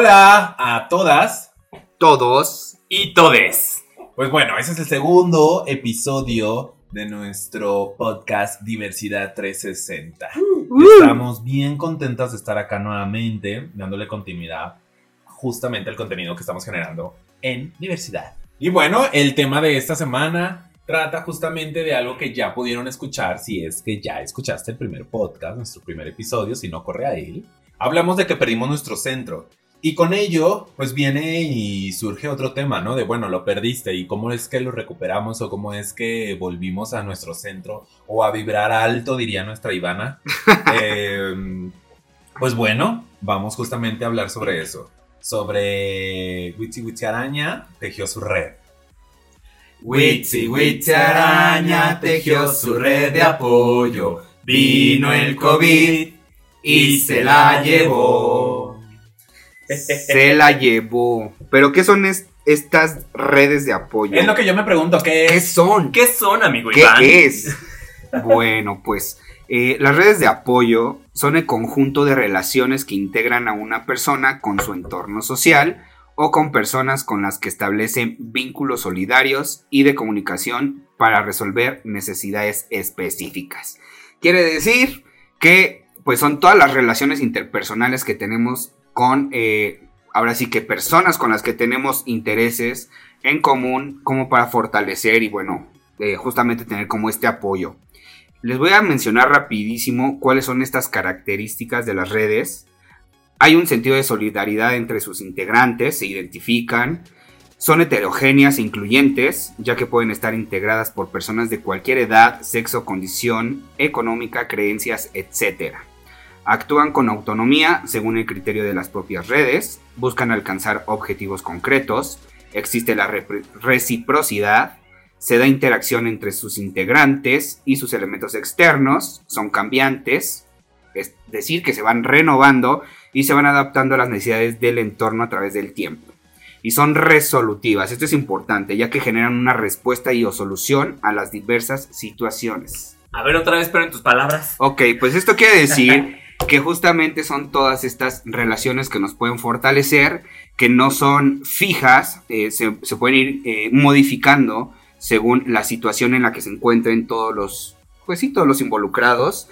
Hola a todas. Todos. Y todes. Pues bueno, ese es el segundo episodio de nuestro podcast Diversidad 360. Estamos bien contentos de estar acá nuevamente, dándole continuidad justamente al contenido que estamos generando en diversidad. Y bueno, el tema de esta semana trata justamente de algo que ya pudieron escuchar, si es que ya escuchaste el primer podcast, nuestro primer episodio, si no corre a él. Hablamos de que perdimos nuestro centro. Y con ello, pues viene y surge otro tema, ¿no? De, bueno, lo perdiste y cómo es que lo recuperamos o cómo es que volvimos a nuestro centro o a vibrar alto, diría nuestra Ivana. Eh, pues bueno, vamos justamente a hablar sobre eso. Sobre Witsi Witsi Araña tejió su red. Witsi Witsi Araña tejió su red de apoyo. Vino el COVID y se la llevó. Se la llevó. ¿Pero qué son es- estas redes de apoyo? Es lo que yo me pregunto, ¿qué son? ¿Qué son, amigo ¿Qué Iván? es? Bueno, pues eh, las redes de apoyo son el conjunto de relaciones que integran a una persona con su entorno social o con personas con las que establecen vínculos solidarios y de comunicación para resolver necesidades específicas. Quiere decir que pues son todas las relaciones interpersonales que tenemos con, eh, ahora sí que personas con las que tenemos intereses en común como para fortalecer y bueno, eh, justamente tener como este apoyo. Les voy a mencionar rapidísimo cuáles son estas características de las redes. Hay un sentido de solidaridad entre sus integrantes, se identifican, son heterogéneas e incluyentes, ya que pueden estar integradas por personas de cualquier edad, sexo, condición económica, creencias, etc. Actúan con autonomía según el criterio de las propias redes, buscan alcanzar objetivos concretos, existe la reciprocidad, se da interacción entre sus integrantes y sus elementos externos, son cambiantes, es decir, que se van renovando y se van adaptando a las necesidades del entorno a través del tiempo. Y son resolutivas, esto es importante, ya que generan una respuesta y o solución a las diversas situaciones. A ver, otra vez, pero en tus palabras. Ok, pues esto quiere decir que justamente son todas estas relaciones que nos pueden fortalecer, que no son fijas, eh, se, pueden ir eh, modificando según la situación en la que se encuentren todos los, pues sí, todos los involucrados.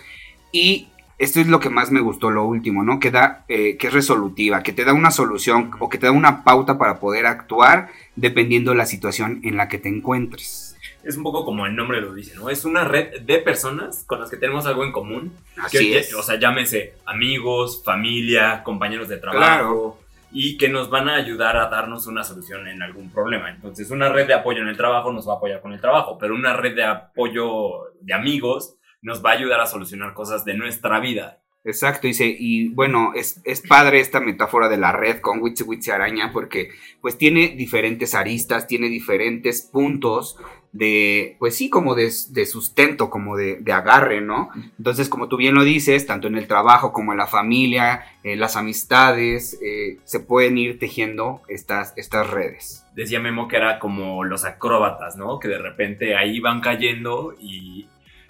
Y esto es lo que más me gustó, lo último, ¿no? Que da, eh, que es resolutiva, que te da una solución o que te da una pauta para poder actuar dependiendo de la situación en la que te encuentres. Es un poco como el nombre lo dice, ¿no? Es una red de personas con las que tenemos algo en común. Así Que- es. O sea, llámese amigos, familia, compañeros de trabajo. Claro. Y que nos van a ayudar a darnos una solución en algún problema. Entonces, una red de apoyo en el trabajo nos va a apoyar con el trabajo, pero una red de apoyo de amigos nos va a ayudar a solucionar cosas de nuestra vida. Exacto, dice, y bueno, es, es padre esta metáfora de la red con Witsi Witsi Araña porque pues tiene diferentes aristas, tiene diferentes puntos de, pues sí, como de, de sustento, como de, de agarre, ¿no? Entonces, como tú bien lo dices, tanto en el trabajo como en la familia, en las amistades, eh, se pueden ir tejiendo estas, estas redes. Decía Memo que era como los acróbatas, ¿no? Que de repente ahí van cayendo y,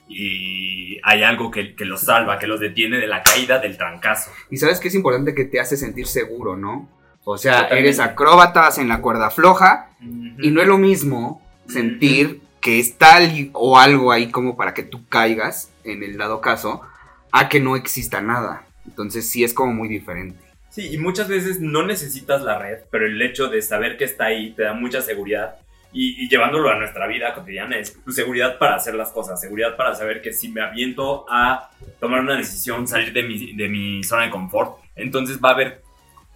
y hay algo que, que los salva, que los detiene de la caída del trancazo. Y sabes que es importante que te hace sentir seguro, ¿no? O sea, eres acróbata, en la cuerda floja, Y no es lo mismo sentir que es tal o algo ahí como para que tú caigas, en el dado caso, a que no exista nada. Entonces sí es como muy diferente. Sí, y muchas veces no necesitas la red, pero el hecho de saber que está ahí te da mucha seguridad. Y, y llevándolo a nuestra vida cotidiana es tu seguridad para hacer las cosas, seguridad para saber que si me aviento a tomar una decisión, salir de mi, de mi zona de confort, entonces va a haber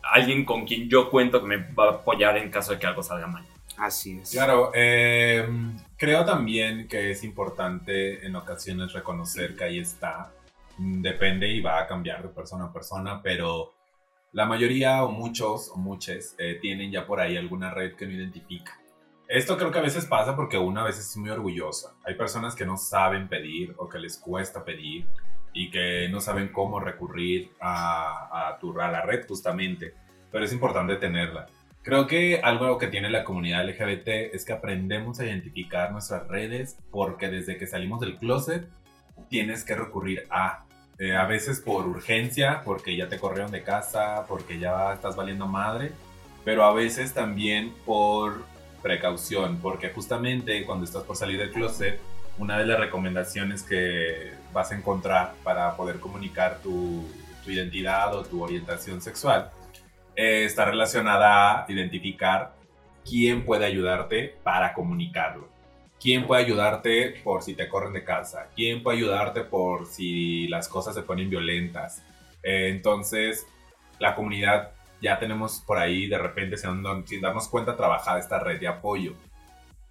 alguien con quien yo cuento que me va a apoyar en caso de que algo salga mal. Así es. Claro, eh, creo también que es importante en ocasiones reconocer que ahí está. Depende y va a cambiar de persona a persona, pero la mayoría o muchos o muchas eh, tienen ya por ahí alguna red que no identifica. Esto creo que a veces pasa porque una a veces es muy orgullosa. Hay personas que no saben pedir o que les cuesta pedir y que no saben cómo recurrir a, a, tu, a la red justamente, pero es importante tenerla. Creo que algo que tiene la comunidad LGBT es que aprendemos a identificar nuestras redes porque desde que salimos del closet tienes que recurrir a eh, a veces por urgencia, porque ya te corrieron de casa, porque ya estás valiendo madre, pero a veces también por precaución, porque justamente cuando estás por salir del closet, una de las recomendaciones que vas a encontrar para poder comunicar tu, tu identidad o tu orientación sexual eh, está relacionada a identificar quién puede ayudarte para comunicarlo. ¿Quién puede ayudarte por si te corren de casa? ¿Quién puede ayudarte por si las cosas se ponen violentas? Eh, entonces, la comunidad ya tenemos por ahí de repente, sin darnos cuenta, trabajada esta red de apoyo.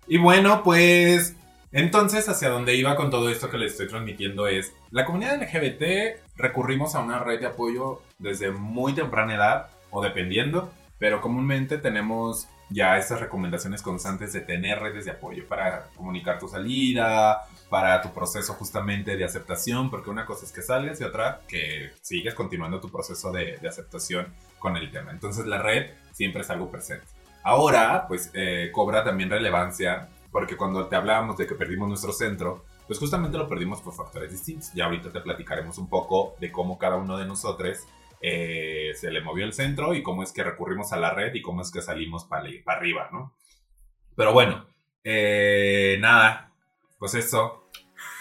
Y bueno, pues entonces, hacia donde iba con todo esto que les estoy transmitiendo es, la comunidad LGBT recurrimos a una red de apoyo desde muy temprana edad, o dependiendo, pero comúnmente tenemos ya esas recomendaciones constantes de tener redes de apoyo para comunicar tu salida, para tu proceso justamente de aceptación, porque una cosa es que salgas y otra que sigues continuando tu proceso de, aceptación con el tema. Entonces la red siempre es algo presente. Ahora, pues eh, cobra también relevancia, porque cuando te hablábamos de que perdimos nuestro centro, pues justamente lo perdimos por factores distintos. Ya ahorita te platicaremos un poco de cómo cada uno de nosotros eh, se le movió el centro y cómo es que recurrimos a la red y cómo es que salimos para arriba, ¿no? Pero bueno, eh, nada, pues eso.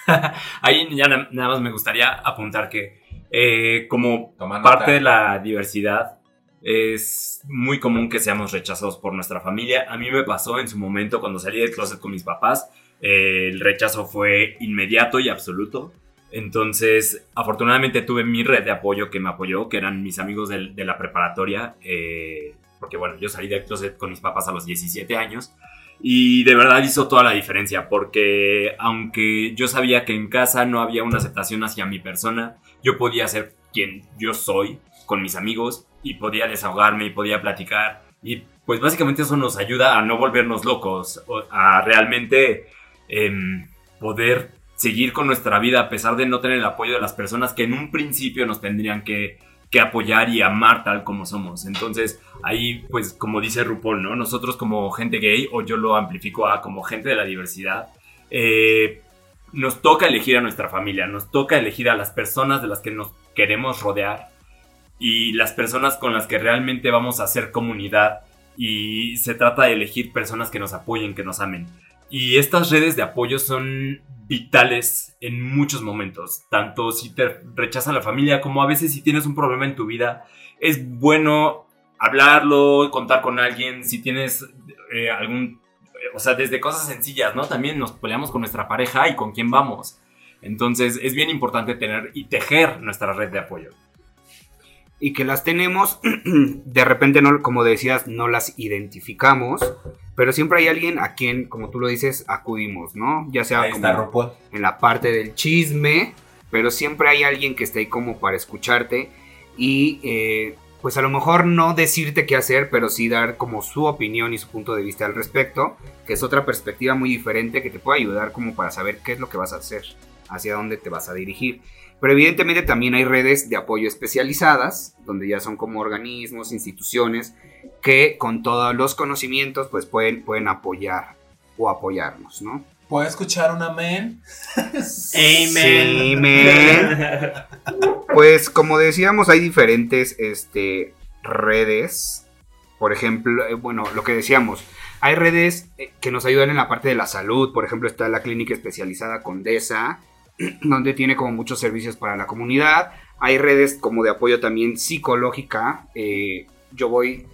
Ahí ya nada más me gustaría apuntar que eh, como parte de la diversidad es muy común que seamos rechazados por nuestra familia. A mí me pasó en su momento cuando salí del closet con mis papás. el rechazo fue inmediato y absoluto. Entonces, afortunadamente tuve mi red de apoyo que me apoyó, que eran mis amigos de, la preparatoria, eh, porque bueno, yo salí del closet con mis papás a los 17 años y de verdad hizo toda la diferencia, porque aunque yo sabía que en casa no había una aceptación hacia mi persona, yo podía ser quien yo soy con mis amigos y podía desahogarme y podía platicar. Y pues básicamente eso nos ayuda a no volvernos locos, a realmente em, poder seguir con nuestra vida a pesar de no tener el apoyo de las personas que en un principio nos tendrían que, apoyar y amar tal como somos. Entonces, ahí, pues, como dice RuPaul, ¿no? Nosotros como gente gay, o yo lo amplifico a como gente de la diversidad, eh, nos toca elegir a nuestra familia, nos toca elegir a las personas de las que nos queremos rodear y las personas con las que realmente vamos a hacer comunidad y se trata de elegir personas que nos apoyen, que nos amen. Y estas redes de apoyo son vitales en muchos momentos, tanto si te rechaza la familia como a veces si tienes un problema en tu vida, es bueno hablarlo, contar con alguien, si tienes eh, algún, o sea, desde cosas sencillas, ¿no? También nos peleamos con nuestra pareja y con quién vamos. Entonces es bien importante tener y tejer nuestra red de apoyo y que las tenemos, de repente, no, como decías, no las identificamos, pero siempre hay alguien a quien, como tú lo dices, acudimos, ¿no? Ya sea como en la parte del chisme, pero siempre hay alguien que esté ahí como para escucharte y eh, pues a lo mejor no decirte qué hacer, pero sí dar como su opinión y su punto de vista al respecto, que es otra perspectiva muy diferente que te puede ayudar como para saber qué es lo que vas a hacer, hacia dónde te vas a dirigir. Pero evidentemente también hay redes de apoyo especializadas, donde ya son como organismos, instituciones, que con todos los conocimientos pues pueden, pueden apoyar o apoyarnos, ¿no? ¿Puedo escuchar un amén? amén. pues como decíamos, hay diferentes este, redes. Por ejemplo, eh, bueno, lo que decíamos, hay redes eh, que nos ayudan en la parte de la salud. Por ejemplo, está la clínica especializada Condesa, donde tiene como muchos servicios para la comunidad. Hay redes como de apoyo también psicológica. Eh, yo voy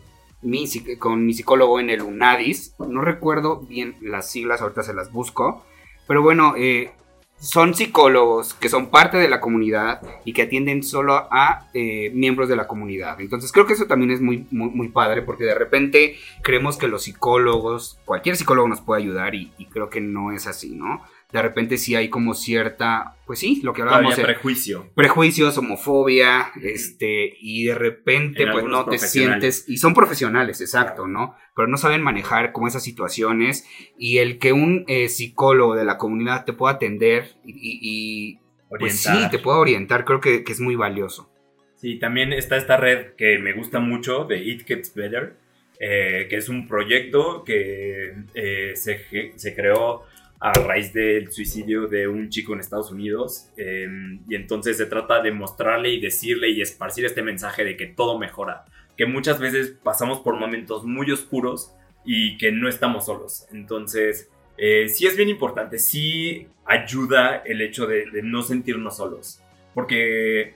con mi psicólogo en el UNADIS. No recuerdo bien las siglas, ahorita se las busco. Pero bueno, eh, son psicólogos que son parte de la comunidad y que atienden solo a eh, miembros de la comunidad. Entonces creo que eso también es muy, muy, padre porque de repente creemos que los psicólogos, cualquier psicólogo nos puede ayudar y creo que no es así, ¿no? De repente sí hay como cierta, pues sí, lo que hablábamos. de prejuicio. Prejuicios, homofobia, este, y de repente pues no te sientes, y son profesionales, exacto, ¿no? Pero no saben manejar como esas situaciones y el que un eh, psicólogo de la comunidad te pueda atender y, pues sí, te pueda orientar, creo que, es muy valioso. Sí, también está esta red que me gusta mucho de It Gets Better, eh, que es un proyecto que eh, se, se creó a raíz del suicidio de un chico en Estados Unidos. eh, y entonces se trata de mostrarle y decirle y esparcir este mensaje de que todo mejora. Que muchas veces pasamos por momentos muy oscuros y que no estamos solos. Entonces, eh, sí es bien importante, sí ayuda el hecho de, de no sentirnos solos. Porque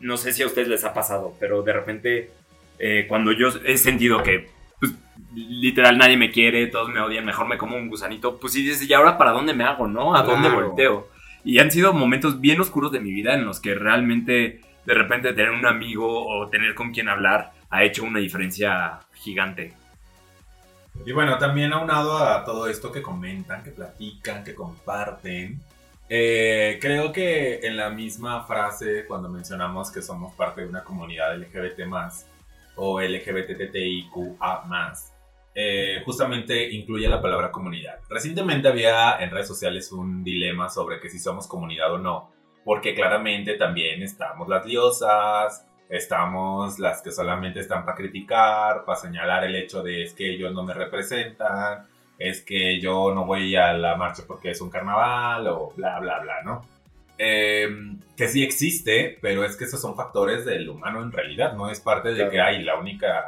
no sé si a ustedes les ha pasado, pero de repente eh, cuando yo he sentido que pues, literal nadie me quiere, todos me odian, mejor me como un gusanito, pues sí dices, ¿y ahora para dónde me hago, no? ¿A dónde Claro. volteo? Y han sido momentos bien oscuros de mi vida en los que realmente de repente tener un amigo o tener con quien hablar ha hecho una diferencia gigante. Y bueno, también aunado a todo esto que comentan, que platican, que comparten, eh, creo que en la misma frase, cuando mencionamos que somos parte de una comunidad LGBT o LGBTTIQA eh, justamente incluye la palabra comunidad. Recientemente había en redes sociales un dilema sobre que si somos comunidad o no, porque claramente también estamos las diosas, estamos las que solamente están para criticar, para señalar el hecho de es que ellos no me representan, es que yo no voy a la marcha porque es un carnaval o bla, bla, bla, ¿no? Eh, que sí existe, pero es que esos son factores del humano en realidad, no es parte de Claro. que hay la única,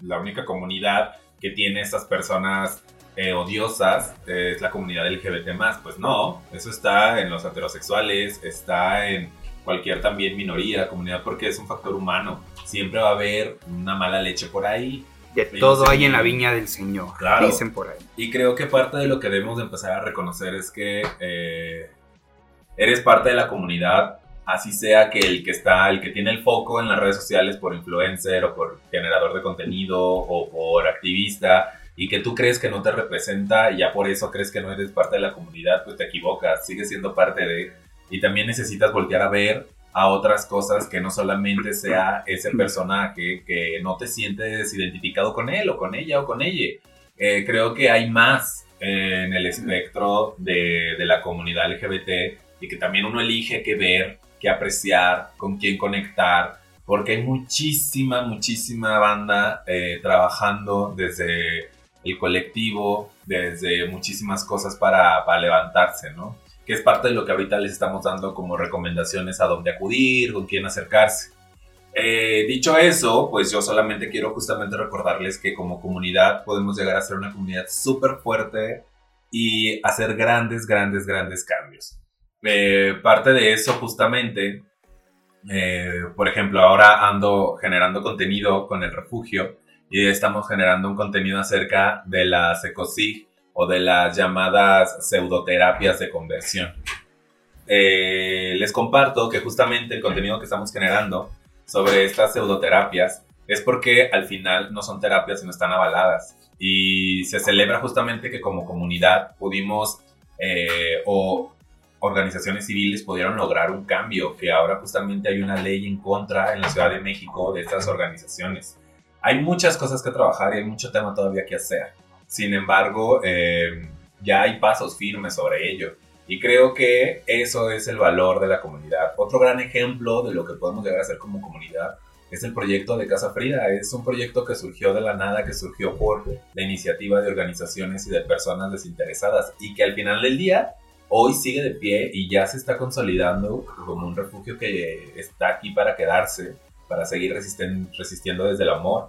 la única comunidad que tiene estas personas eh, odiosas eh, es la comunidad LGBT+. Pues no, eso está en los heterosexuales, está en cualquier también minoría, comunidad, porque es un factor humano. Siempre va a haber una mala leche por ahí. De todo hay en la viña del Señor, Claro. dicen por ahí. Y creo que parte de lo que debemos de empezar a reconocer es que eh, eres parte de la comunidad, así sea que el que está, el que tiene el foco en las redes sociales por influencer o por generador de contenido o por activista y que tú crees que no te representa y ya por eso crees que no eres parte de la comunidad, pues te equivocas, sigues siendo parte de... Y también necesitas voltear a ver a otras cosas que no solamente sea ese personaje que no te sientes identificado con él o con ella o con ella. Eh, creo que hay más eh, en el espectro de, de la comunidad LGBT y que también uno elige qué ver, qué apreciar, con quién conectar, porque hay muchísima, muchísima banda eh, trabajando desde el colectivo, desde muchísimas cosas para, para levantarse, ¿no? Que es parte de lo que ahorita les estamos dando como recomendaciones a dónde acudir, con quién acercarse. Eh, dicho eso, pues yo solamente quiero justamente recordarles que como comunidad podemos llegar a ser una comunidad súper fuerte y hacer grandes, grandes, grandes cambios. Eh, parte de eso justamente, eh, por ejemplo, ahora ando generando contenido con el refugio y estamos generando un contenido acerca de las ecosig o de las llamadas pseudoterapias de conversión. Eh, les comparto que justamente el contenido que estamos generando sobre estas pseudoterapias es porque al final no son terapias sino están avaladas y se celebra justamente que como comunidad pudimos o organizaciones civiles pudieron lograr un cambio, que ahora justamente hay una ley en contra en la Ciudad de México de estas organizaciones. Hay muchas cosas que trabajar y hay mucho tema todavía que hacer. Sin embargo, eh, ya hay pasos firmes sobre ello. Y creo que eso es el valor de la comunidad. Otro gran ejemplo de lo que podemos llegar a hacer como comunidad es el proyecto de Casa Frida. Es un proyecto que surgió de la nada, que surgió por la iniciativa de organizaciones y de personas desinteresadas y que al final del día hoy sigue de pie y ya se está consolidando como un refugio que está aquí para quedarse, para seguir resistiendo desde el amor,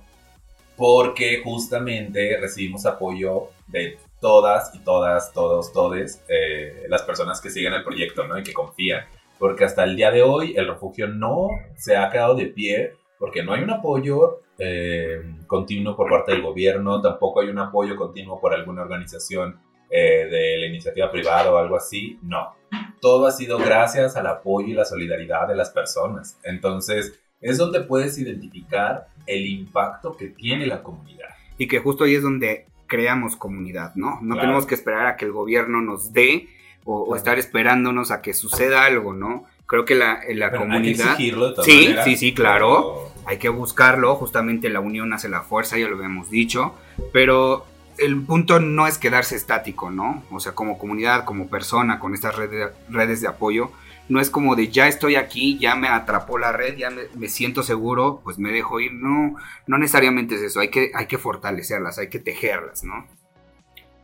porque justamente recibimos apoyo de todas y todas, todos, todes, eh, las personas que siguen el proyecto, ¿no? Y que confían. Porque hasta el día de hoy el refugio no se ha quedado de pie porque no hay un apoyo eh, continuo por parte del gobierno, tampoco hay un apoyo continuo por alguna organización eh, de la iniciativa privada o algo así, no. Todo ha sido gracias al apoyo y la solidaridad de las personas. Entonces, es donde puedes identificar el impacto que tiene la comunidad. Y que justo ahí es donde creamos comunidad, ¿no? No Claro. tenemos que esperar a que el gobierno nos dé o, estar esperándonos a que suceda algo, ¿no? Creo que la, la Pero hay que comunidad exigirlo de todas Sí, maneras, sí, sí, claro. pero- hay que buscarlo, justamente la unión hace la fuerza, ya lo habíamos dicho, pero el punto no es quedarse estático, ¿no? O sea, como comunidad, como persona, con estas redes, redes de apoyo, no es como de ya estoy aquí, ya me atrapó la red, ya me, me siento seguro, pues me dejo ir, no, no necesariamente es eso, hay que, hay que fortalecerlas, hay que tejerlas, ¿no?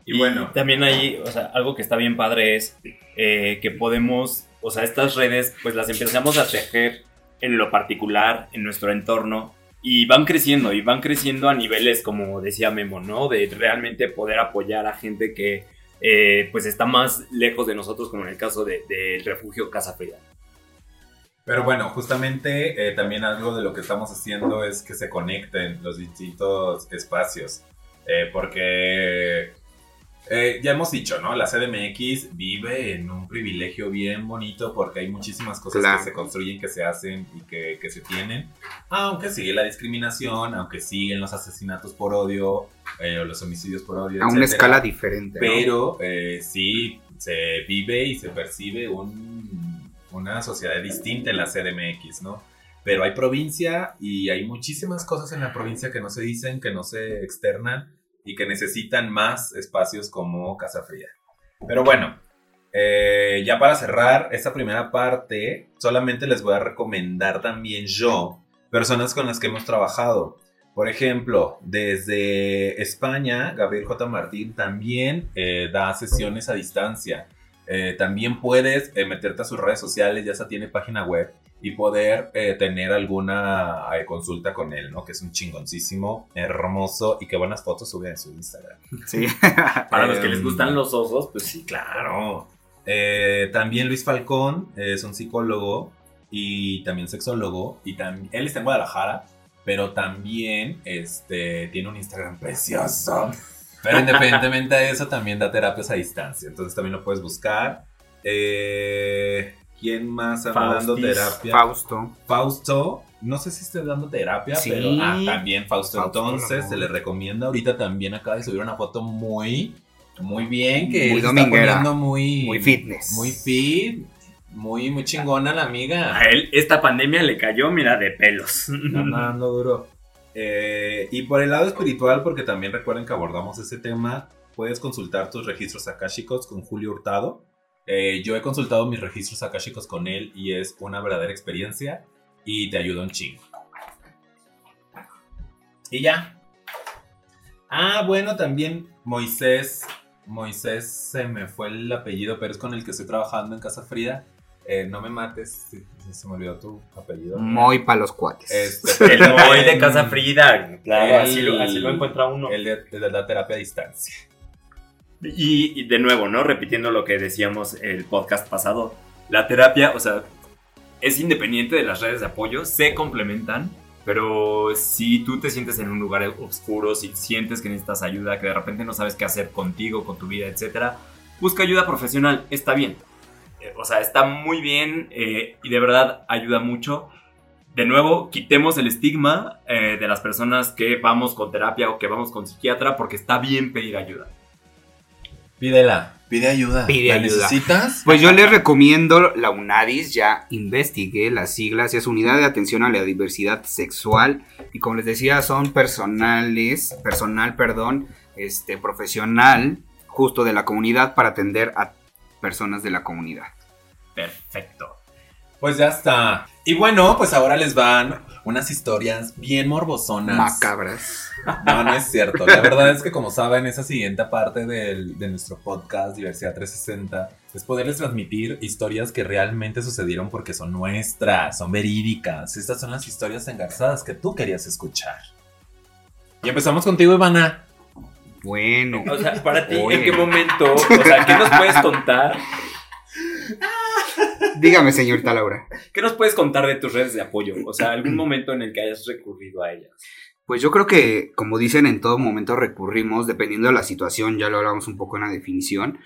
Y, bueno, también hay, o sea, algo que está bien padre es eh, que podemos, o sea, estas redes, pues las empezamos a tejer en lo particular, en nuestro entorno, y van creciendo, y van creciendo a niveles, como decía Memo, ¿no? De realmente poder apoyar a gente que, eh, pues, está más lejos de nosotros, como en el caso del de, refugio Casa Frida. Pero bueno, justamente eh, también algo de lo que estamos haciendo es que se conecten los distintos espacios. Eh, porque eh, ya hemos dicho, ¿no? La CDMX vive en un privilegio bien bonito porque hay muchísimas cosas que se construyen, que se hacen y que, se tienen. Aunque sigue la discriminación, aunque siguen los asesinatos por odio o los homicidios por odio. A una escala diferente. Pero sí se vive y se percibe un una sociedad distinta en la CDMX, ¿no? Pero hay provincia y hay muchísimas cosas en la provincia que no se dicen, que no se externan y que necesitan más espacios como Casa Fría. Pero bueno, eh, ya para cerrar esta primera parte, solamente les voy a recomendar también yo personas con las que hemos trabajado. Por ejemplo, desde España, Gabriel J. Martín también eh, da sesiones a distancia. Eh, también puedes eh, meterte a sus redes sociales, ya se tiene página web y poder eh, tener alguna consulta con él, ¿no? Que es un chingoncísimo, hermoso y qué buenas fotos sube en su Instagram. Sí. Para los que les gustan los osos, pues sí, claro. también Luis Falcón es un psicólogo y también sexólogo y también él está en Guadalajara, pero también este, tiene un Instagram precioso. Pero independientemente de eso, también da terapias a distancia. Entonces también lo puedes buscar. Eh, ¿Quién más está dando terapia? Fausto. Fausto. No sé si esté dando terapia, pero ah, también Fausto, entonces se le recomienda. Ahorita también acaba de subir una foto muy, muy bien, que muy está poniendo muy, muy fitness. Muy fit, muy, muy chingona la amiga. A él esta pandemia le cayó, mira, de pelos. Andando duro. Eh, y por el lado espiritual, porque también recuerden que abordamos ese tema, puedes consultar tus registros akáshicos con Julio Hurtado. Eh, yo he consultado mis registros akáshicos con él y es una verdadera experiencia y te ayuda un chingo. Y ya. Ah, bueno, también Moisés. Moisés se me fue el apellido, pero es con el que estoy trabajando en Casa Frida. Eh, no me mates, se me olvidó tu apellido. Moy para los cuates. Este, el Moy de Casa Frida, claro, así, lo, encuentra uno. El de, la terapia a distancia. Y, de nuevo, ¿no? Repitiendo lo que decíamos el podcast pasado, la terapia, o sea, es independiente de las redes de apoyo, se complementan, pero si tú te sientes en un lugar oscuro, si sientes que necesitas ayuda, que de repente no sabes qué hacer contigo, con tu vida, etc., busca ayuda profesional, está bien eh, o sea, está muy bien eh, y de verdad ayuda mucho. De nuevo, quitemos el estigma eh, de las personas que vamos con terapia o que vamos con psiquiatra porque está bien pedir ayuda. Pídela, pide ayuda. Pide ayuda. necesitas? Pues yo les recomiendo la UNADIS, ya investigué las siglas, es Unidad de Atención a la Diversidad Sexual y como les decía son personales, personal, perdón, este profesional justo de la comunidad para atender a personas de la comunidad. Perfecto. Pues ya está. Y bueno, pues ahora les van unas historias bien morbosonas. Macabras. No, no es cierto. La verdad es que como saben, esa siguiente parte de nuestro podcast Diversidad 360 es poderles transmitir historias que realmente sucedieron porque son nuestras, son verídicas. Estas son las historias engarzadas que tú querías escuchar. Y empezamos contigo, Ivana. Bueno. O sea, para ti, ¿en qué momento? O sea, ¿qué nos puedes contar? Dígame, señorita Laura. ¿Qué nos puedes contar de tus redes de apoyo? O sea, algún momento en el que hayas recurrido a ellas. Pues yo creo que, como dicen, en todo momento recurrimos, dependiendo de la situación, ya lo hablamos un poco en la definición,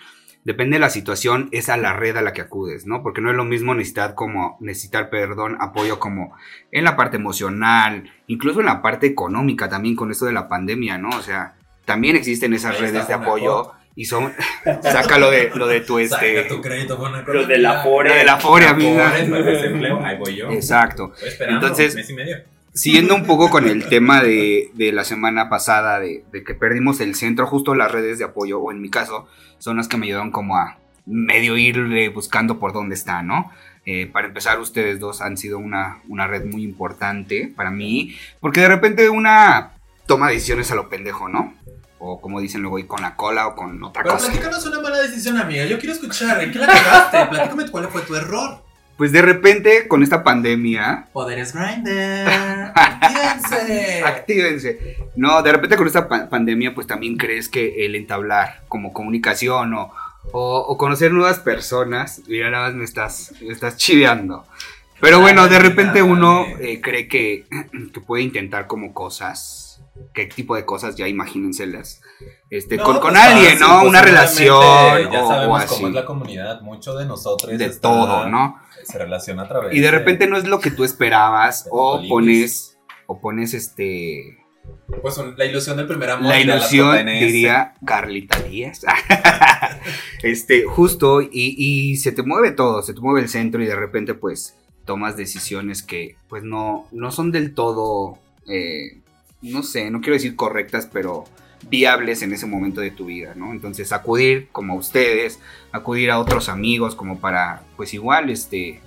depende de la situación, es a la red a la que acudes, ¿no? Porque no es lo mismo necesitar como, necesitar, perdón, apoyo como en la parte emocional, incluso en la parte económica también con esto de la pandemia, ¿no? O sea, también existen esas redes de apoyo y son saca lo de lo de tu este saca tu crédito lo de la Fore de la Fore amiga ahí voy yo. Exacto. Entonces siguiendo un poco con el tema de, de la semana pasada de, de, que perdimos el centro justo las redes de apoyo o en mi caso son las que me ayudaron como a medio ir buscando por dónde está no eh, para empezar, ustedes dos han sido una, una red muy importante para mí, porque de repente una toma decisiones a lo pendejo, ¿no? O como dicen luego, ir con la cola o con otra Pero cosa. platícanos una mala decisión, amiga. Yo quiero escuchar. ¿En qué la cagaste? Platícame cuál fue tu error. Pues de repente, con esta pandemia, Poderes Grinder. Actívense. actívense. No, de repente con esta pa- pandemia, pues también crees que el entablar como comunicación o, o- o conocer nuevas personas, mira, nada más me estás, me estás chiveando. Pero bueno, de repente uno eh, cree que, que puede intentar como cosas, qué tipo de cosas, ya imagínenselas, este, No, con, con pues alguien, fácil, ¿no? pues Una relación Ya o, o sabemos así, cómo es la comunidad. Mucho de nosotros de está- todo, ¿no? Se relaciona a través Y de repente no es lo que tú esperabas o pones, o pones este... Pues la ilusión del primer amor. La ilusión, diría Carlita Díaz. este, justo, y, y se te mueve todo, se te mueve el centro y de repente pues tomas decisiones que pues no, no son del todo, eh, no sé, no quiero decir correctas, pero viables en ese momento de tu vida, ¿no? Entonces acudir como a ustedes, acudir a otros amigos como para pues igual, este,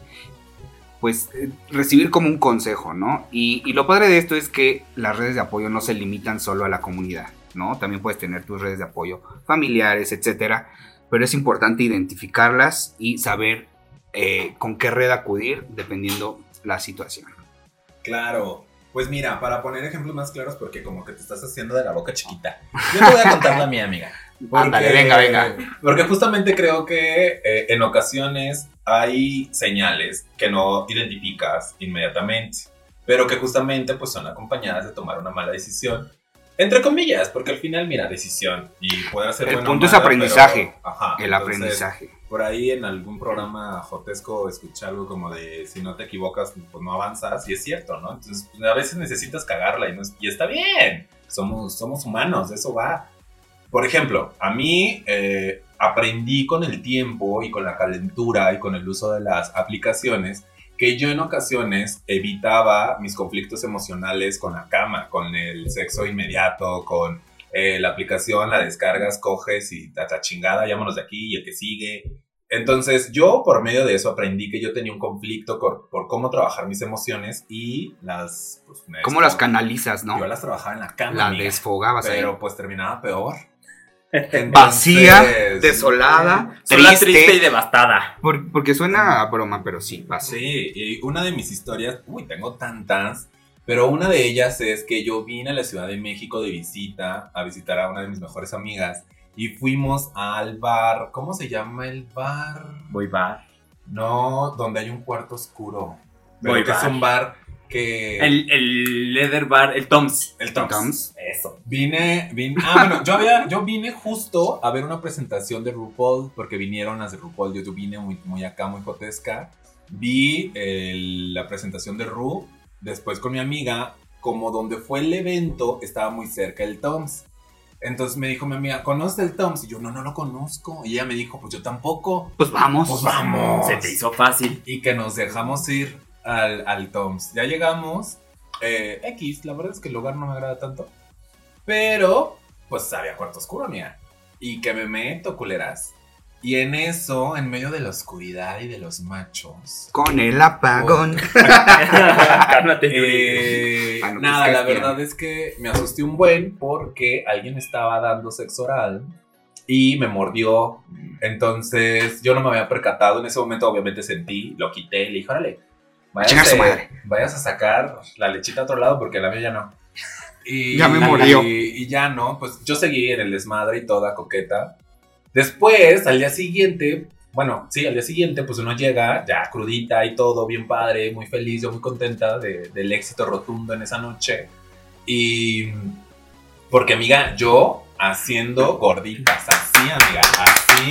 pues eh, recibir como un consejo, ¿no? Y, y lo padre de esto es que las redes de apoyo no se limitan solo a la comunidad, ¿no? También puedes tener tus redes de apoyo familiares, etcétera, pero es importante identificarlas y saber eh, con qué red acudir dependiendo la situación. Claro. Pues mira, para poner ejemplos más claros, porque como que te estás haciendo de la boca chiquita. Yo te voy a contar la mía, amiga. Ándale, venga, venga. Porque justamente creo que eh, en ocasiones hay señales que no identificas inmediatamente, pero que justamente pues son acompañadas de tomar una mala decisión. Entre comillas, porque al final, mira, decisión y poder hacer El punto es mala, aprendizaje, pero- ajá, El entonces, aprendizaje. Por ahí en algún programa jotesco escuché algo como de si no te equivocas, pues no avanzas, y es cierto, ¿no? Entonces, pues, a veces necesitas cagarla y, no es- y está bien, somos, somos humanos, eso va. Por ejemplo, a mí eh, aprendí con el tiempo y con la calentura y con el uso de las aplicaciones que yo en ocasiones evitaba mis conflictos emocionales con la cama, con el sexo inmediato, con eh, la aplicación, la descargas, coges y ta chingada, llámanos de aquí y el que sigue. Entonces yo por medio de eso aprendí que yo tenía un conflicto por, por cómo trabajar mis emociones y las... Pues, ¿Cómo las canalizas, no? Yo las trabajaba en la cama. La amiga, desfogabas ahí. pero pues terminaba peor. Vacía, Entonces, desolada, Sola, triste. triste y devastada. Por- porque suena a broma, pero sí, pasa. Sí, y una de mis historias, uy, tengo tantas, pero una de ellas es que yo vine a la Ciudad de México de visita, a visitar a una de mis mejores amigas, y fuimos al bar, ¿cómo se llama el bar? Voy bar. No, donde hay un cuarto oscuro. Pero Boy que es bar. un bar que... El, el leather bar, el Toms. el Toms. Toms. Eso. Vine, vine, ah, bueno, yo, había, yo vine justo a ver una presentación de RuPaul, porque vinieron las de RuPaul, yo, yo vine muy, muy acá, muy potesca. Vi el- la presentación de Ru, después con mi amiga, como donde fue el evento, estaba muy cerca el Toms. Entonces me dijo mi amiga, ¿conoces el Toms? Y yo, no, no lo conozco. Y ella me dijo, pues yo tampoco. Pues vamos. Pues vamos. Se te hizo fácil. Y que nos dejamos ir al, al Toms. Ya llegamos. eh, X, la verdad es que el lugar no me agrada tanto. Pero, pues había cuarto oscuro, mía. Y que me meto, culeras. Y en eso, en medio de la oscuridad y de los machos. Con el apagón. Cálmate, eh, Ah, no, nada, pues, la verdad es que me asusté un buen porque alguien estaba dando sexo oral y me mordió. Entonces yo no me había percatado. En ese momento, obviamente, sentí, lo quité y le dije, órale, chingar su váyase, madre. vayas a sacar la lechita a otro lado porque la mía ya no. Y, Ya me mordió. Y, y ya no, pues yo seguí en el desmadre y toda coqueta. Después, al día siguiente, bueno, sí, al día siguiente, pues uno llega ya crudita y todo, bien padre, muy feliz, yo muy contenta de- del éxito rotundo en esa noche. Y porque, amiga, yo haciendo gorditas, así, amiga, así.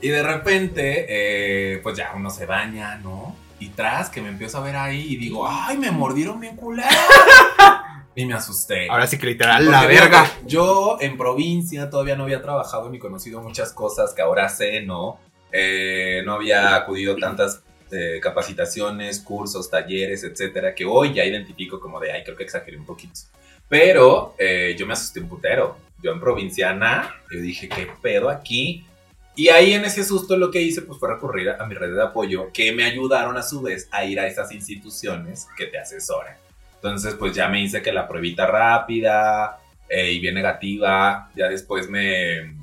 Y de repente, eh, pues ya uno se baña, ¿no? Y tras que me empiezo a ver ahí y digo, ¡ay, me mordieron bien culero! y me asusté. Ahora sí que literal, Porque la verga. Yo en provincia todavía no había trabajado ni conocido muchas cosas que ahora sé, ¿no? Eh, no había acudido tantas eh, capacitaciones, cursos, talleres, etcétera, que hoy ya identifico como de, ay, creo que exageré un poquito. Pero eh, yo me asusté un putero. Yo en provinciana, yo dije, ¿qué pedo aquí? Y ahí en ese susto lo que hice pues fue recurrir a, mi red de apoyo que me ayudaron a su vez a ir a esas instituciones que te asesoran. Entonces pues ya me hice que la pruebita rápida, eh, y bien negativa. Ya después me,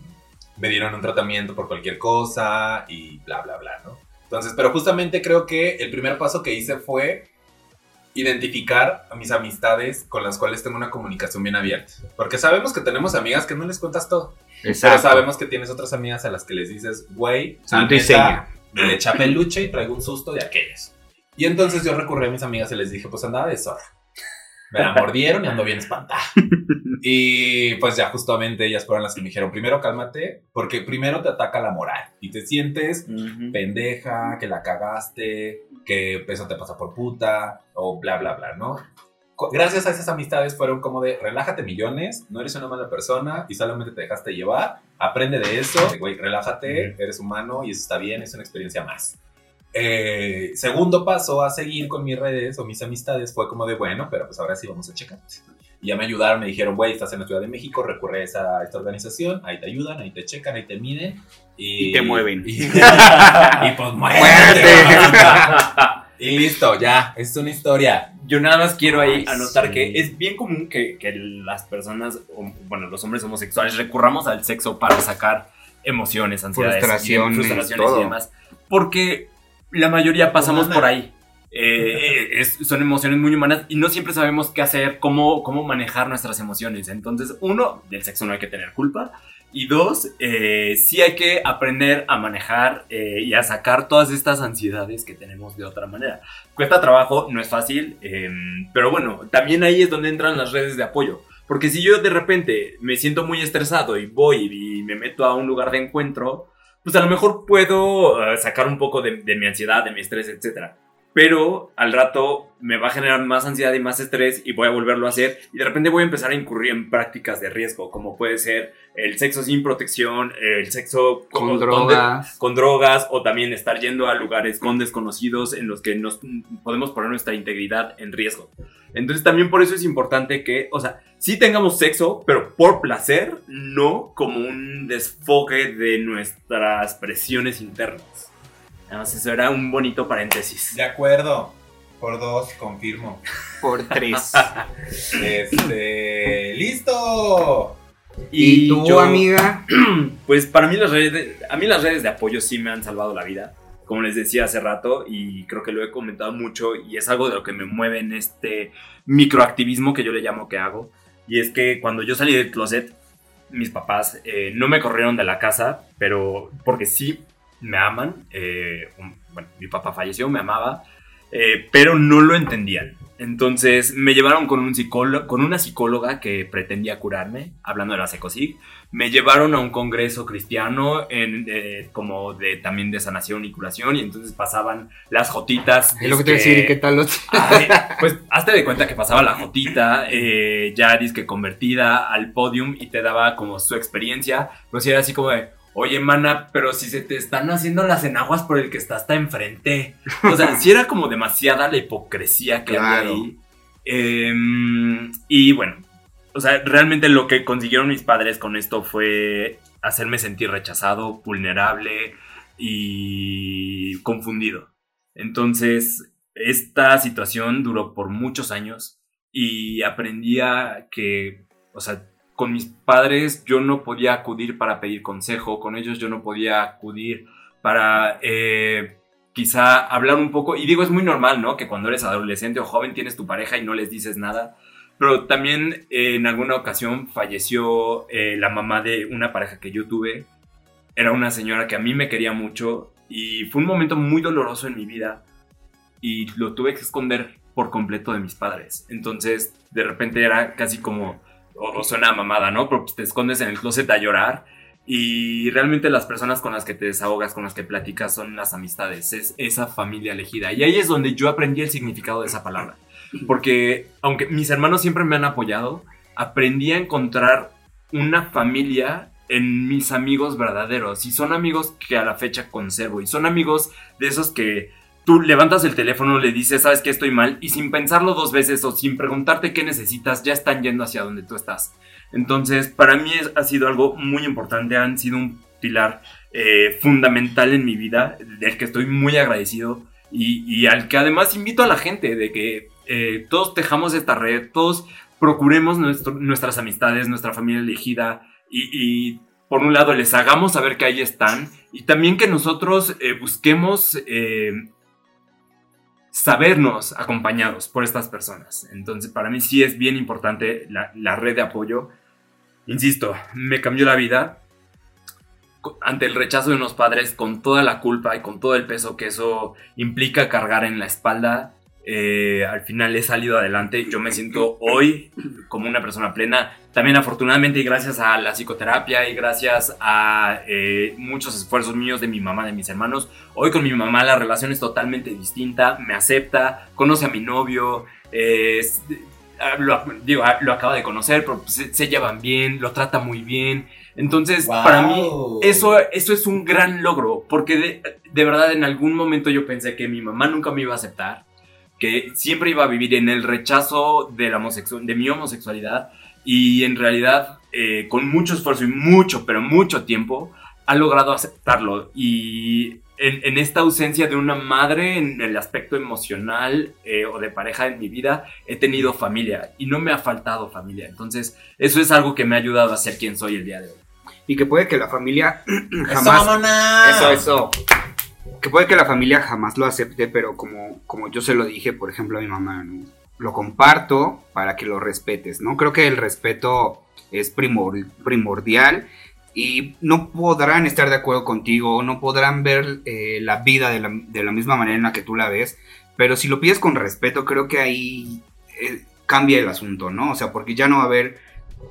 me dieron un tratamiento por cualquier cosa y bla, bla, bla, ¿no? Entonces, pero justamente creo que el primer paso que hice fue identificar a mis amistades con las cuales tengo una comunicación bien abierta. Porque sabemos que tenemos amigas que no les cuentas todo. Pero sabemos que tienes otras amigas a las que les dices, güey, Santo y me le echa peluche y traigo un susto de aquellos. Y entonces yo recurrí a mis amigas y les dije, pues andaba de zorra. Me la mordieron y ando bien espantada. Y pues ya justamente ellas fueron las que me dijeron, primero cálmate, porque primero te ataca la moral y te sientes Ujú. pendeja, que la cagaste, que eso te pasa por puta, o bla, bla, bla, ¿no? Gracias a esas amistades fueron como de, relájate millones, no eres una mala persona y solamente te dejaste llevar, aprende de eso, güey, relájate, eres humano y eso está bien, es una experiencia más. Eh, segundo paso a seguir con mis redes o mis amistades fue como de, bueno, pero pues ahora sí vamos a checar. Y ya me ayudaron, me dijeron, güey, estás en la Ciudad de México, recurre a esa, a esta organización, ahí te ayudan, ahí te checan, ahí te miden. Y, Y te mueven. Y, y pues muévete. Y listo, ya, es una historia. Yo nada más quiero ahí Ay, anotar sí. que es bien común que, que las personas, o, bueno, los hombres homosexuales recurramos al sexo para sacar emociones, ansiedades, Frustraciones, y, frustraciones todo. y demás. Porque la mayoría pasamos Humana. por ahí. Eh, es- son emociones muy humanas y no siempre sabemos qué hacer, cómo, cómo manejar nuestras emociones. Entonces, uno, del sexo no hay que tener culpa. Y dos, eh, sí hay que aprender a manejar eh, y a sacar todas estas ansiedades que tenemos de otra manera. Cuesta trabajo, no es fácil, eh, pero bueno, también ahí es donde entran las redes de apoyo. Porque si yo de repente me siento muy estresado y voy y me meto a un lugar de encuentro, pues a lo mejor puedo eh, sacar un poco de, de mi ansiedad, de mi estrés, etc. Pero al rato me va a generar más ansiedad y más estrés y voy a volverlo a hacer y de repente voy a empezar a incurrir en prácticas de riesgo, como puede ser el sexo sin protección, el sexo Con donde- drogas. con drogas o también estar yendo a lugares con desconocidos en los que nos podemos poner nuestra integridad en riesgo. Entonces también por eso es importante que, o sea, sí tengamos sexo, pero por placer, no como un desfogue de nuestras presiones internas. Nada más eso era un bonito paréntesis. De acuerdo, por dos, confirmo. Por tres. Este, listo. ¿Y, tú, yo- amiga? Pues para mí las redes, de, a mí las redes de apoyo sí me han salvado la vida, como les decía hace rato y creo que lo he comentado mucho y es algo de lo que me mueve en este microactivismo que yo le llamo que hago y es que cuando yo salí del closet mis papás eh, no me corrieron de la casa, pero porque sí me aman, eh, un- bueno mi papá falleció, me amaba, eh, pero no lo entendían. Entonces me llevaron con, un psicólogo, con una psicóloga que pretendía curarme, hablando de la Secosig. Me llevaron a un congreso cristiano en, eh, como de también de sanación y curación y entonces pasaban las jotitas. Es lo que te voy a decir, ¿y qué tal los- Ay, pues hazte de cuenta que pasaba la jotita, eh, ya que convertida al podium y te daba como su experiencia, pero si era así como de, oye, mana, pero si se te están haciendo las enaguas por el que está hasta enfrente. O sea, si era como demasiada la hipocresía que había ahí. Em, y bueno, o sea, realmente lo que consiguieron mis padres con esto fue hacerme sentir rechazado, vulnerable y confundido. Entonces, esta situación duró por muchos años y aprendí a que, o sea, con mis padres yo no podía acudir para pedir consejo, con ellos yo no podía acudir para eh, quizá hablar un poco, y digo, es muy normal, ¿no? Que cuando eres adolescente o joven tienes tu pareja y no les dices nada, pero también eh, en alguna ocasión falleció eh, la mamá de una pareja que yo tuve, era una señora que a mí me quería mucho y fue un momento muy doloroso en mi vida y lo tuve que esconder por completo de mis padres. Entonces, de repente era casi como, o, suena a mamada, ¿no? Pero pues te escondes en el closet a llorar y realmente las personas con las que te desahogas, con las que platicas son las amistades, es esa familia elegida. Y ahí es donde yo aprendí el significado de esa palabra. Porque aunque mis hermanos siempre me han apoyado, aprendí a encontrar una familia en mis amigos verdaderos. Y son amigos que a la fecha conservo. Y son amigos de esos que tú levantas el teléfono, le dices, sabes que estoy mal, y sin pensarlo dos veces o sin preguntarte qué necesitas, ya están yendo hacia donde tú estás. Entonces, para mí es- ha sido algo muy importante, han sido un pilar eh, fundamental en mi vida, del que estoy muy agradecido y, al que además invito a la gente de que eh, todos tejamos esta red, todos procuremos nuestras amistades, nuestra familia elegida y, y, por un lado les hagamos saber que ahí están y también que nosotros eh, busquemos eh, sabernos acompañados por estas personas. Entonces para mí sí es bien importante la, la red de apoyo. Insisto, me cambió la vida ante el rechazo de unos padres con toda la culpa y con todo el peso que eso implica cargar en la espalda. Eh, al final he salido adelante. Yo me siento hoy como una persona plena. También afortunadamente y gracias a la psicoterapia y gracias a eh, muchos esfuerzos míos de mi mamá, de mis hermanos. Hoy con mi mamá la relación es totalmente distinta. Me acepta, conoce a mi novio. eh, ah, lo, digo, ah, lo acaba de conocer, pero se, se llevan bien, lo trata muy bien. Entonces, Wow. para mí, eso, eso es un gran logro, porque de, de verdad en algún momento yo pensé que mi mamá nunca me iba a aceptar, que siempre iba a vivir en el rechazo de, la homosexual, de mi homosexualidad, y en realidad, eh, con mucho esfuerzo y mucho, pero mucho tiempo, ha logrado aceptarlo. Y en, en esta ausencia de una madre en el aspecto emocional eh, o de pareja en mi vida, he tenido familia y no me ha faltado familia. Entonces, eso es algo que me ha ayudado a ser quien soy el día de hoy. Y que puede que la familia ¡Eso, jamás... Eso, eso. Que puede que la familia jamás lo acepte, pero como, como yo se lo dije, por ejemplo, a mi mamá, ¿no? lo comparto para que lo respetes, ¿no? Creo que el respeto es primor- primordial y no podrán estar de acuerdo contigo, no podrán ver eh, la vida de la, de la misma manera en la que tú la ves, pero si lo pides con respeto, creo que ahí eh, cambia el asunto, ¿no? O sea, porque ya no va a haber,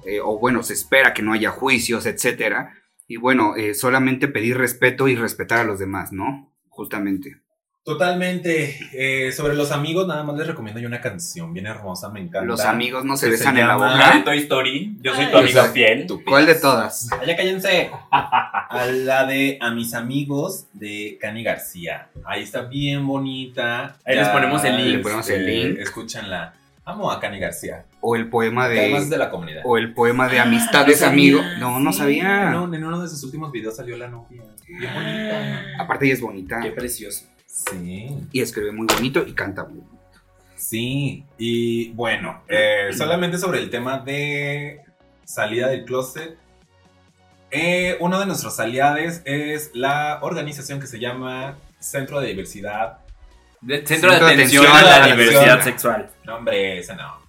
eh, o bueno, se espera que no haya juicios, etcétera. Y bueno, solamente pedir respeto y respetar a los demás, ¿no? Justamente. Totalmente. Eh, sobre los amigos, nada más les recomiendo yo una canción bien hermosa, me encanta. Los amigos no se que besan se en la boca. Toy Story, yo soy Ay, tu amiga exacto. fiel. ¿Cuál de todas? Ya cállense. A la de A mis amigos de Cani García. Ahí está bien bonita. Ahí les ponemos el link. Le ponemos el link. Escúchanla. Amo a Cani García. O el poema Además de. de la comunidad. O el poema de Ah, amistades no sabía. amigo. No, no Sí, sabía. No, en uno de sus últimos videos salió la novia. Bien bonita. Aparte ella es bonita. Qué precioso. Sí. Y escribe muy bonito y canta muy bonito. Sí, y bueno, eh, solamente sobre el tema de salida del closet. eh, uno de nuestros aliados es la organización que se llama Centro de Diversidad. De- Centro, de Centro de Atención Atención a a la la Diversidad Diversidad. Sexual. No, hombre, ese no.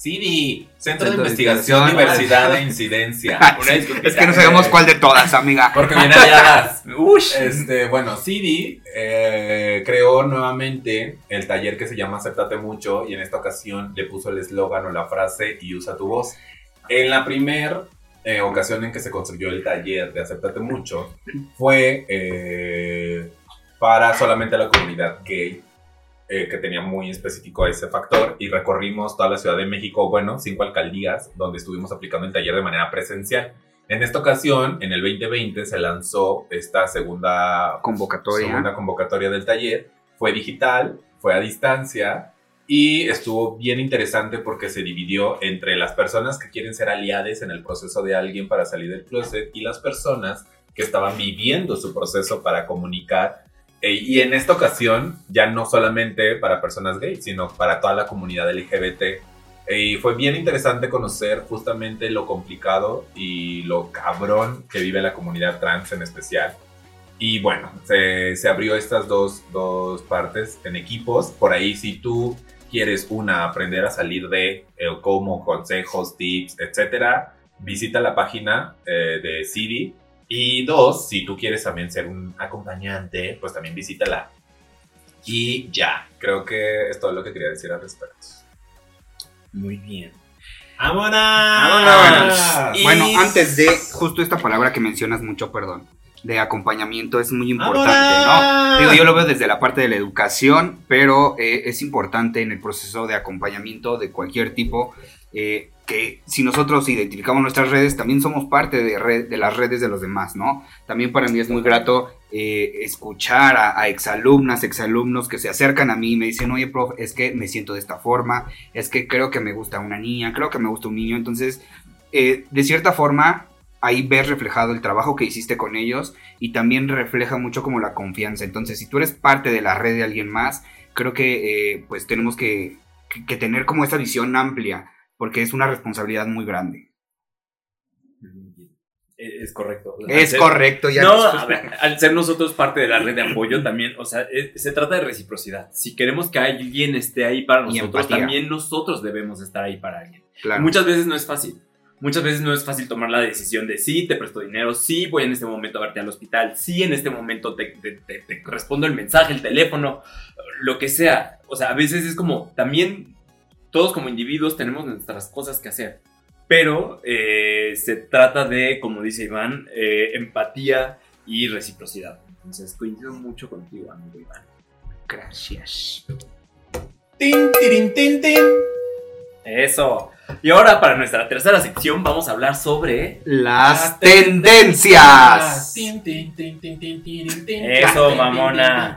CIDI, Centro, Centro de de Investigación, Investigación. Diversidad e Incidencia. Una disculpita. Es que no sabemos cuál de todas, amiga. Porque viene. Ush. Este, bueno, CD eh, creó nuevamente el taller que se llama Acéptate Mucho y en esta ocasión le puso el eslogan o la frase y usa tu voz. En la primera ocasión en que se construyó el taller de Acéptate Mucho fue eh, para solamente la comunidad gay. Eh, que tenía muy específico ese factor y recorrimos toda la Ciudad de México, bueno, cinco alcaldías donde estuvimos aplicando el taller de manera presencial. En esta ocasión, en el 2020, se lanzó esta segunda Convocatoria. segunda convocatoria del taller. Fue digital, fue a distancia y estuvo bien interesante porque se dividió entre las personas que quieren ser aliadas en el proceso de alguien para salir del closet y las personas que estaban viviendo su proceso para comunicar. Eh, y en esta ocasión, ya no solamente para personas gays, sino para toda la comunidad LGBT. Eh, Y fue bien interesante conocer justamente lo complicado y lo cabrón que vive la comunidad trans en especial. Y bueno, se, se abrió estas dos, dos partes en equipos. Por ahí, si tú quieres, una, aprender a salir de eh, como consejos, tips, etcétera, visita la página eh, de Siri. Y dos, si tú quieres también ser un acompañante, pues también visítala. Y ya, creo que es todo lo que quería decir al respecto. Muy bien. ¡Vámonos! Bueno, antes de justo esta palabra que mencionas mucho, perdón, de acompañamiento es muy importante, ¿no? Digo, yo lo veo desde la parte de la educación, pero eh, es importante en el proceso de acompañamiento de cualquier tipo eh, que si nosotros identificamos nuestras redes, también somos parte de, las redes de los demás, ¿no? También para mí es muy grato eh, escuchar a, a exalumnas, exalumnos que se acercan a mí y me dicen, oye, prof, es que me siento de esta forma, es que creo que me gusta una niña, creo que me gusta un niño, entonces, eh, de cierta forma, ahí ves reflejado el trabajo que hiciste con ellos y también refleja mucho como la confianza. Entonces, si tú eres parte de la red de alguien más, creo que eh, pues tenemos que tener como esta visión amplia porque es una responsabilidad muy grande. Es correcto. Es ser- correcto, ya no, después- a ver, al ser nosotros parte de la red de apoyo también, o sea, es- se trata de reciprocidad. Si queremos que alguien esté ahí para nosotros, también nosotros debemos estar ahí para alguien. Claro. Muchas veces no es fácil. Muchas veces no es fácil tomar la decisión de sí, te presto dinero, sí, voy en este momento a verte al hospital, sí, en este momento te, te- te- te respondo el mensaje, el teléfono, lo que sea. O sea, a veces es como, también todos como individuos tenemos nuestras cosas que hacer. Pero eh, se trata de, como dice Iván, eh, empatía y reciprocidad. Entonces coincido mucho contigo, amigo Iván. Gracias. Tin, tirin, tin, tin. Eso. Y ahora para nuestra tercera sección vamos a hablar sobre... Las tendencias. Eso, mamona.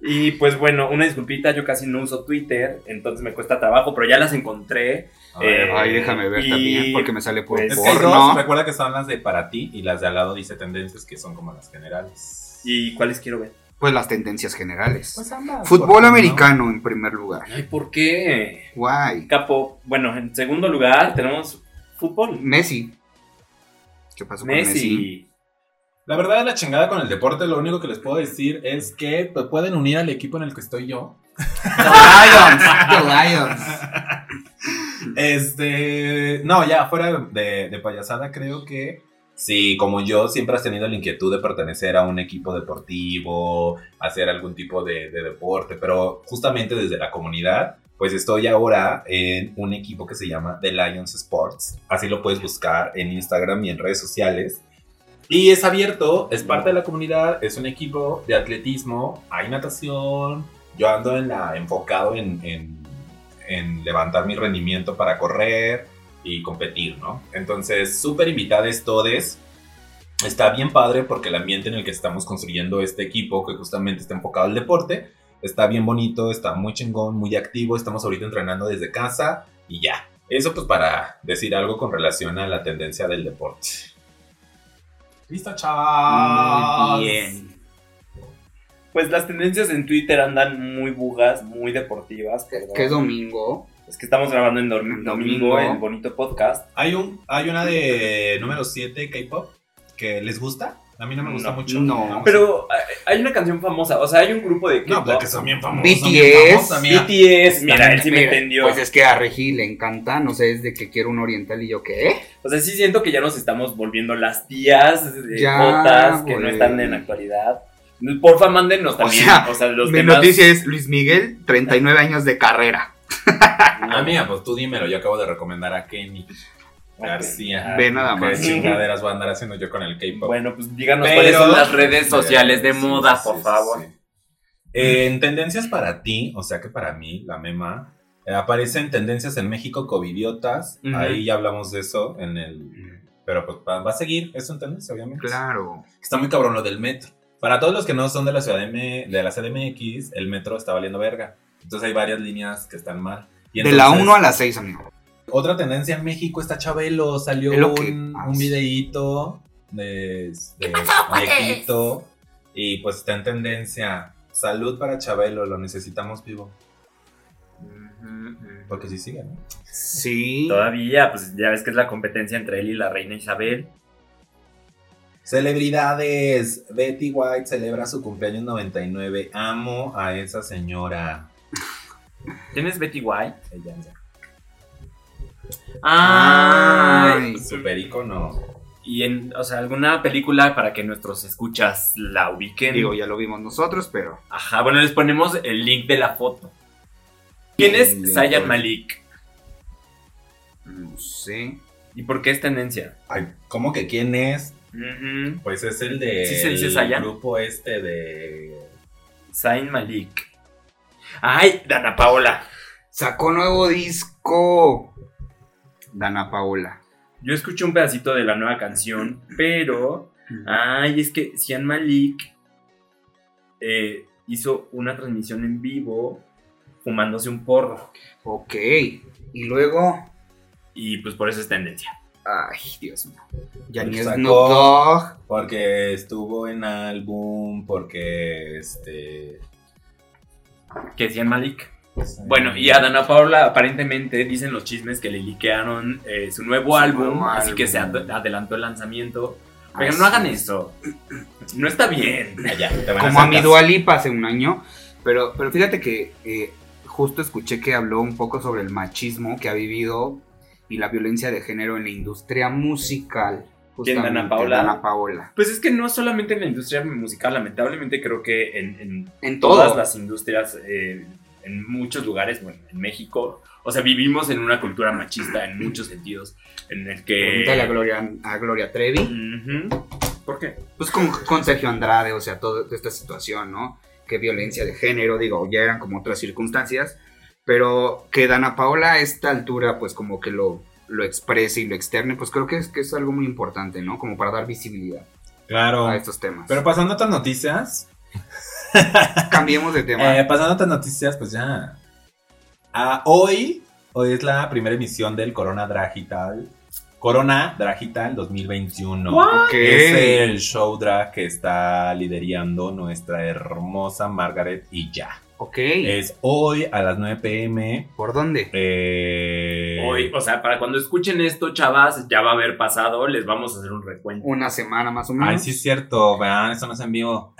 Y pues bueno, una disculpita, yo casi no uso Twitter, entonces me cuesta trabajo, pero ya las encontré. Ver, Eh, Ay, déjame ver y- también, porque me sale por pues, Es que hay dos, porno. recuerda que son las de para ti y las de al lado dice tendencias que son como las generales. ¿Y cuáles quiero ver? Pues las tendencias generales. Pues ambas, ¿por Fútbol no? americano en primer lugar. Ay, ¿por qué? Guay. Capo, bueno, en segundo lugar tenemos fútbol. Messi. ¿Qué pasó con Messi? La verdad, la chingada con el deporte, lo único que les puedo decir es que pues, pueden unir al equipo en el que estoy yo. The Lions. The Lions. Este, no, ya fuera de, de payasada, creo que si como yo siempre has tenido la inquietud de pertenecer a un equipo deportivo, hacer algún tipo de, de deporte, pero justamente desde la comunidad, pues estoy ahora en un equipo que se llama The Lions Sports. Así lo puedes buscar en Instagram y en redes sociales. Y es abierto, es parte de la comunidad, es un equipo de atletismo, hay natación, yo ando en la, enfocado en, en, en levantar mi rendimiento para correr y competir, ¿no? Entonces, súper invitadas todes. Está bien padre porque el ambiente en el que estamos construyendo este equipo, que justamente está enfocado al deporte, está bien bonito, está muy chingón, muy activo, estamos ahorita entrenando desde casa y ya. Eso pues para decir algo con relación a la tendencia del deporte. Listo, chavos. Muy bien. Pues las tendencias en Twitter andan muy bugas, muy deportivas. perdón. ¿Qué domingo? Es que estamos grabando en domingo, Domingo. el bonito podcast. Hay, un, hay una de número 7 K-pop que les gusta. A mí no me gusta No, mucho. no. Pero hay- una canción famosa, o sea, hay un grupo de No, K-pop. porque son bien famosos. BTS, son bien famosos, amiga. BTS, mira, él sí me Mira, entendió. Pues es que a Regi le encanta, no sé, es de que quiero un oriental y yo, ¿qué? O sea, sí siento que ya nos estamos volviendo las tías de Ya, botas que no están en la actualidad. Porfa, mándenos O también. sea, O sea, los Mi demás. noticia es Luis Miguel, 39 años de carrera. Amiga, pues tú dímelo. Yo acabo de recomendar a Kenny García. Ve nada ¿Qué más. chingaderas voy a andar haciendo yo con el K-pop? Bueno, pues díganos Pero- cuáles son las redes sociales de Sí, moda, sí, por sí, favor. sí. En tendencias para ti, o sea que para mí, la mema, eh, aparecen tendencias en México covidiotas. Ujú. Ahí ya hablamos de eso en el. Pero pues va, a seguir, es una tendencia, obviamente. Claro. Está muy cabrón lo del metro. Para todos los que no son de la ciudad de, M- de la CDMX, el metro está valiendo verga. Entonces hay varias líneas que están mal. Y De la entonces- 1 a la 6, amigo. Otra tendencia en México está Chabelo. Salió un, un videíto de, de viejito. Y pues está en tendencia. Salud para Chabelo, lo necesitamos vivo. Porque sí sigue, ¿no? Sí. Todavía, pues ya ves que es la competencia entre él y la reina Isabel. Celebridades. Betty White celebra su cumpleaños 99. Amo a esa señora. ¿Quién es Betty White? Ella es Ay. super icono. Y en, o sea, alguna película para que nuestros escuchas la ubiquen. Digo, ya lo vimos nosotros, pero. Ajá, bueno, les ponemos el link de la foto. ¿Quién El es pues. Malik? No sé. ¿Y por qué es tendencia? Ay, ¿cómo que quién es? Pues es el de. ¿Sí se dice Zayan? grupo este de. Zayn Malik. Ay, Dana Paola. Sacó nuevo disco. Dana Paola. Yo escuché un pedacito de la nueva canción, pero. Ay, es que Zian Malik eh, hizo una transmisión en vivo fumándose un porro. Ok. Y luego. Y pues por eso es tendencia. Ay, Dios mío. Ya ni es Dogg. Porque estuvo en álbum, porque este. ¿Qué Zian Malik? Bueno, y a Dana Paula aparentemente dicen los chismes que le liquearon eh, su nuevo Su álbum, nuevo así que se ad- adelantó el lanzamiento. Así Pero no hagan es. eso. No está bien. Van Como a hacer mi caso. Dua Lipa hace un año. Pero, pero fíjate que eh, justo escuché que habló un poco sobre el machismo que ha vivido y la violencia de género en la industria musical. ¿Quién, Dana Justamente, Paola? Dana Paola. Pues es que no solamente en la industria musical, lamentablemente creo que en, en En todas todo. las industrias, eh, en muchos lugares, bueno, en México, o sea, vivimos en una cultura machista en muchos sentidos, en el que... Pregúntale a Gloria, a Gloria Trevi. ¿Por qué? Pues con, con Sergio Andrade, o sea, toda esta situación, ¿no? Que violencia de género, digo, ya eran como otras circunstancias. Pero que Dana Paola a esta altura, pues como que lo, lo exprese y lo externe, pues creo que es, que es algo muy importante, ¿no? Como para dar visibilidad Claro. a estos temas. Pero pasando a otras noticias. cambiemos de tema. eh, pasando a otras noticias, pues ya. Ah, hoy, hoy es la primera emisión del Corona Dragital. Corona Dragital 2021. Ok. Es el show drag que está liderando nuestra hermosa Margaret y ya. Ok. Es hoy a las 9 pm. ¿Por dónde? eh, Hoy, o sea, para cuando escuchen esto, chavas, ya va a haber pasado, les vamos a hacer un recuento. Una semana más o menos. Ay, sí es cierto, vean, eso no es en vivo.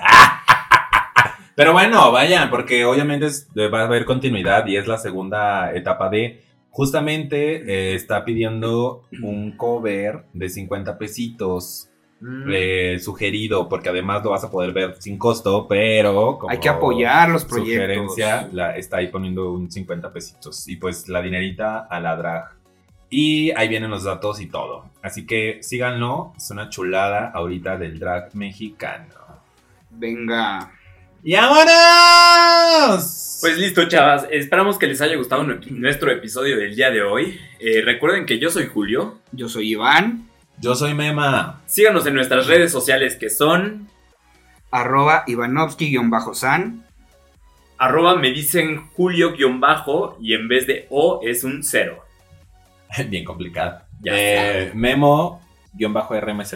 Pero bueno, vayan, porque obviamente es- va a haber continuidad y es la segunda etapa de. Justamente eh, está pidiendo un cover de 50 pesitos Mm. eh, sugerido, porque además lo vas a poder ver sin costo, pero como Hay que apoyar los proyectos. sugerencia, la, está ahí poniendo un 50 pesitos y pues la dinerita a la drag. Y ahí vienen los datos y todo. Así que síganlo, es una chulada ahorita del drag mexicano. Venga. ¡Y vámonos! Pues listo, chavas. Esperamos que les haya gustado nu- nuestro episodio del día de hoy. Eh, recuerden que yo soy Julio. Yo soy Iván. yo soy Mema. Síganos en nuestras redes sociales que son Arroba Ivanovsky-san. arroba me dicen Julio-bajo y en vez de O es un cero. Bien complicado. Ya Eh, Memo-RMZ.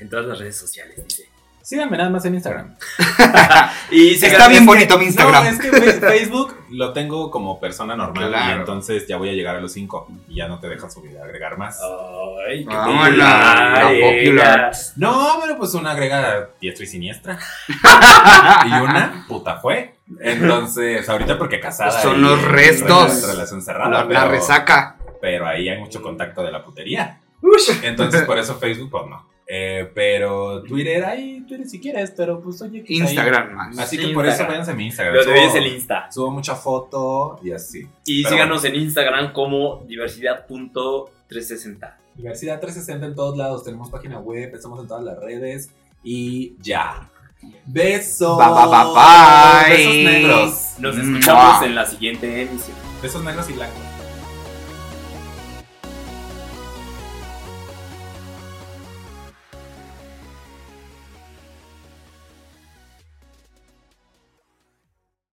En todas las redes sociales, dice. Síganme nada más en Instagram. Y Está síganos- bien bonito mi Instagram. No, es que Facebook lo tengo como persona normal Claro. y entonces ya voy a llegar a los 5 y ya no te deja subir, agregar más. Ay, qué Vámonos, popular, la popular. ella. No, pero pues una agrega diestra y siniestra. y una puta fue. Entonces, ahorita porque casada. Son y- los restos. rela- Relación cerrada. La, resaca. pero ahí hay mucho contacto de la putería. Entonces, por eso Facebook, pues no. Eh, pero Twitter, ahí, Twitter si quieres, pero pues oye. pues, ahí- Instagram más. Así Sí, que por eso váyanse a mi Instagram. Lo de hoy Subo- es el Insta. Subo mucha foto y así. Y Pero síganos en Instagram como diversidad.360. Diversidad 360 en todos lados. Tenemos página web, estamos en todas las redes. Y ya. Besos. Bye, bye, bye, bye. Besos negros. Nos escuchamos mua. en la siguiente emisión. Besos negros y blancos.